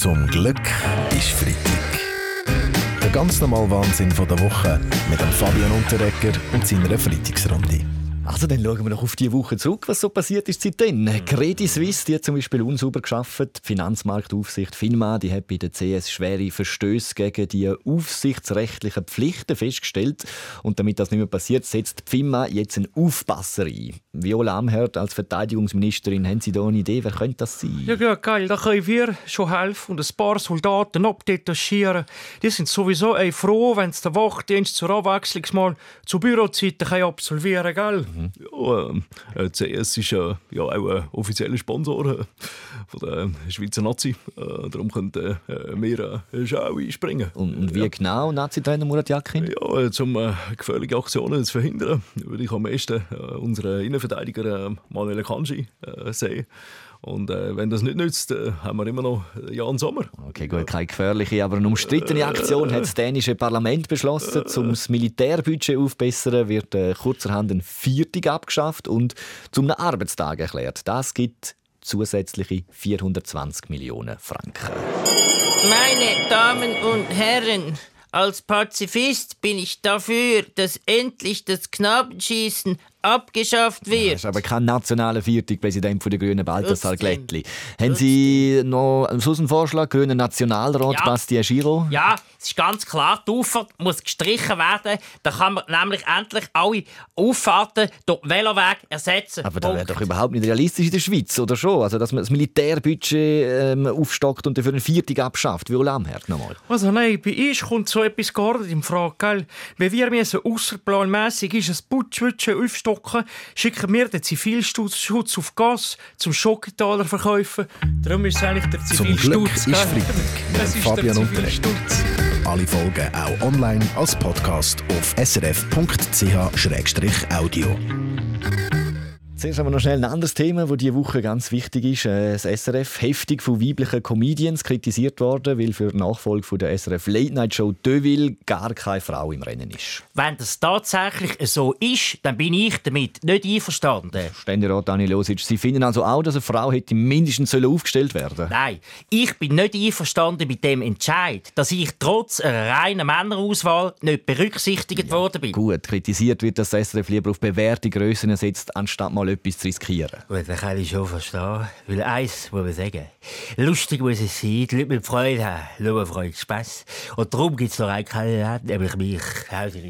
Zum Glück ist Freitag. Der ganz normale Wahnsinn der Woche mit dem Fabian Unterrecker und seiner Freitagsrunde. Also dann schauen wir noch auf die Woche zurück, was so passiert ist seitdem. Mhm. Credit Suisse die hat zum Beispiel unsauber geschafft. Die Finanzmarktaufsicht FINMA die hat bei der CS schwere Verstöße gegen die aufsichtsrechtlichen Pflichten festgestellt. Und damit das nicht mehr passiert, setzt die FINMA jetzt einen Aufpasser ein. Viola Amherd als Verteidigungsministerin, haben Sie da eine Idee, wer könnte das sein? Ja, ja geil, da können wir schon helfen und ein paar Soldaten abdetachieren. Die sind sowieso ey, froh, wenn sie den Wachdienst zur Abwechslung mal zu Bürozeiten absolvieren können. Mhm. Ja, äh, CS ist äh, ja auch ein offizieller Sponsor äh, von der Schweizer Nazi. Äh, darum könnten wir äh, schon auch einspringen. Und, und wie ja. genau Nazi-Trainer Murat Yakin? Ja, äh, um äh, gefährliche Aktionen zu verhindern, würde ich am meisten äh, unseren Innenverteidiger Manuel Kanji sehen. Und äh, wenn das nicht nützt, äh, haben wir immer noch Jan Sommer. Okay, gut, keine gefährliche, aber eine umstrittene Aktion hat das dänische Parlament beschlossen. Um das Militärbudget aufzubessern, wird äh, kurzerhand ein Viertig abgeschafft und zum Arbeitstag erklärt. Das gibt zusätzliche 420 Millionen Franken. Meine Damen und Herren, als Pazifist bin ich dafür, dass endlich das Knabenschießen abgeschafft wird. Ja, ist aber kein nationaler Viertagpräsident der Grünen, Balthasar Glättli. Haben Sie noch einen Vorschlag, Grünen Nationalrat ja. Bastien Giro? Ja, es ist ganz klar, die Auffahrt muss gestrichen werden. Da kann man nämlich endlich alle Auffahrten durch Veloweg ersetzen. Aber das wäre doch überhaupt nicht realistisch in der Schweiz, oder schon? Also, dass man das Militärbudget ähm, aufstockt und dafür einen Viertag abschafft. Wie Lamherd nochmal? Also nein, bei uns kommt so etwas gar nicht in Frage. Gell? Wenn wir müssen außerplanmässig ist ein Budget aufstocken, schicken wir den Zivilschutz auf Gas zum Schockentaler verkaufen. Darum ist es eigentlich der Zivilschutz. Zum Glück ist Freitag mit Fabian Unterrecht. Alle Folgen auch online als Podcast auf srf.ch-audio. Zuerst aber noch schnell ein anderes Thema, das diese Woche ganz wichtig ist. Äh, das SRF heftig von weiblichen Comedians kritisiert worden, weil für die Nachfolge von der SRF Late Night Show Deville gar keine Frau im Rennen ist. Wenn das tatsächlich so ist, dann bin ich damit nicht einverstanden. Ständerat Daniel Josic, Sie finden also auch, dass eine Frau hätte mindestens aufgestellt werden Nein, ich bin nicht einverstanden mit dem Entscheid, dass ich trotz einer reinen Männerauswahl nicht berücksichtigt ja, worden bin. Gut, kritisiert wird, dass das SRF lieber auf bewährte Grössen setzt, anstatt mal mal etwas zu riskieren. Gut, das kann ich schon verstehen. Weil eins muss man sagen. Lustig muss es sein, die Leute mit Freude haben. Nur Freude, Spass. Und darum gibt es noch einen Kandidaten, nämlich mich.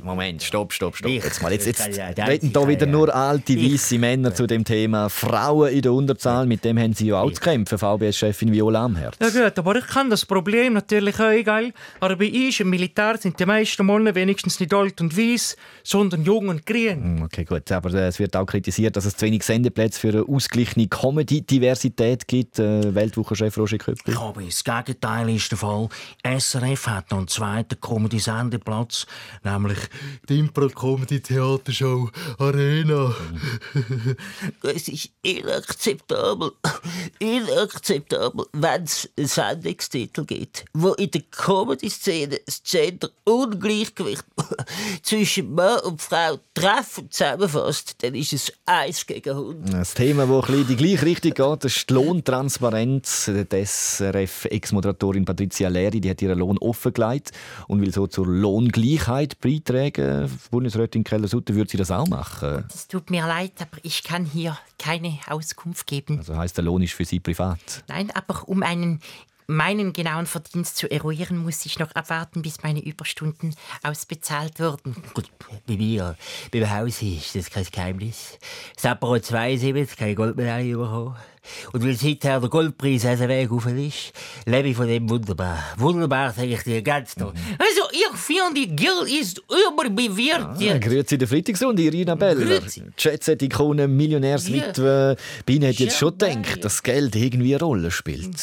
Moment, stopp, stopp, stopp. Ich, jetzt mal. Jetzt, jetzt reden da wieder nur alte, weiße Männer zu dem Thema. Frauen in der Unterzahl, mit dem haben Sie ja auch zu kämpfen, VBS-Chefin Viola Amherz. Ja gut, aber ich kann das Problem natürlich auch, geil. Aber bei uns im Militär sind die meisten Männer wenigstens nicht alt und weiß, sondern jung und grün. Hm, okay, gut. Aber es wird auch kritisiert, dass es zu wenig Sendeplätze für eine ausgeglichene Comedy-Diversität gibt. Äh, Weltwochenchef Roger Köppel. Ja, aber das Gegenteil ist der Fall. SRF hat noch einen zweiten Comedy-Sendeplatz, nämlich die Impro-Comedy-Theatershow Arena. es ist inakzeptabel, inakzeptabel, wenn es einen Sendungstitel gibt, wo in der Comedy-Szene das Gender-Ungleichgewicht zwischen Mann und Frau treffend zusammenfasst, dann ist es eins gegen Hunde. Das Thema, das in die gleiche Richtung geht, ist die Lohntransparenz. Die SRF-Ex-Moderatorin Patricia Leri die hat ihren Lohn offengelegt und will so zur Lohngleichheit beitragen. Bundesrätin Keller-Sutter würde sie das auch machen? Es tut mir leid, aber ich kann hier keine Auskunft geben. Also heißt der Lohn ist für Sie privat? Nein, aber um einen meinen genauen Verdienst zu eruieren, muss ich noch abwarten, bis meine Überstunden ausbezahlt wurden. Gut, bei mir, beim Haus ist das kein Geheimnis. Sapporo 72, keine Goldmedaille bekommen. Und weil seither der Goldpreis also Weg auf ist, lebe ich von dem wunderbar. Wunderbar, sage ich dir ganz toll. Mhm. Also, ich finde, Geld ist überbewertet. Ah, grüezi der Freitagsrunde, Irina Beller. Jet-Set-Ikone, Millionärswitwe. Ja. Bin hat jetzt schon gedacht, dass Geld irgendwie eine Rolle spielt.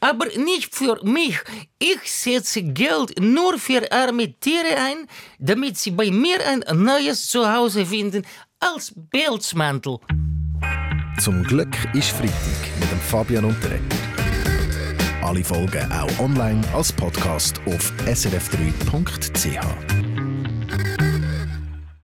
Aber nicht für mich. Ich setze Geld nur für arme Tiere ein, damit sie bei mir ein neues Zuhause finden als Bildsmantel. Zum Glück ist Freitag mit dem Fabian Unterreger. Alle Folgen auch online als Podcast auf srf3.ch.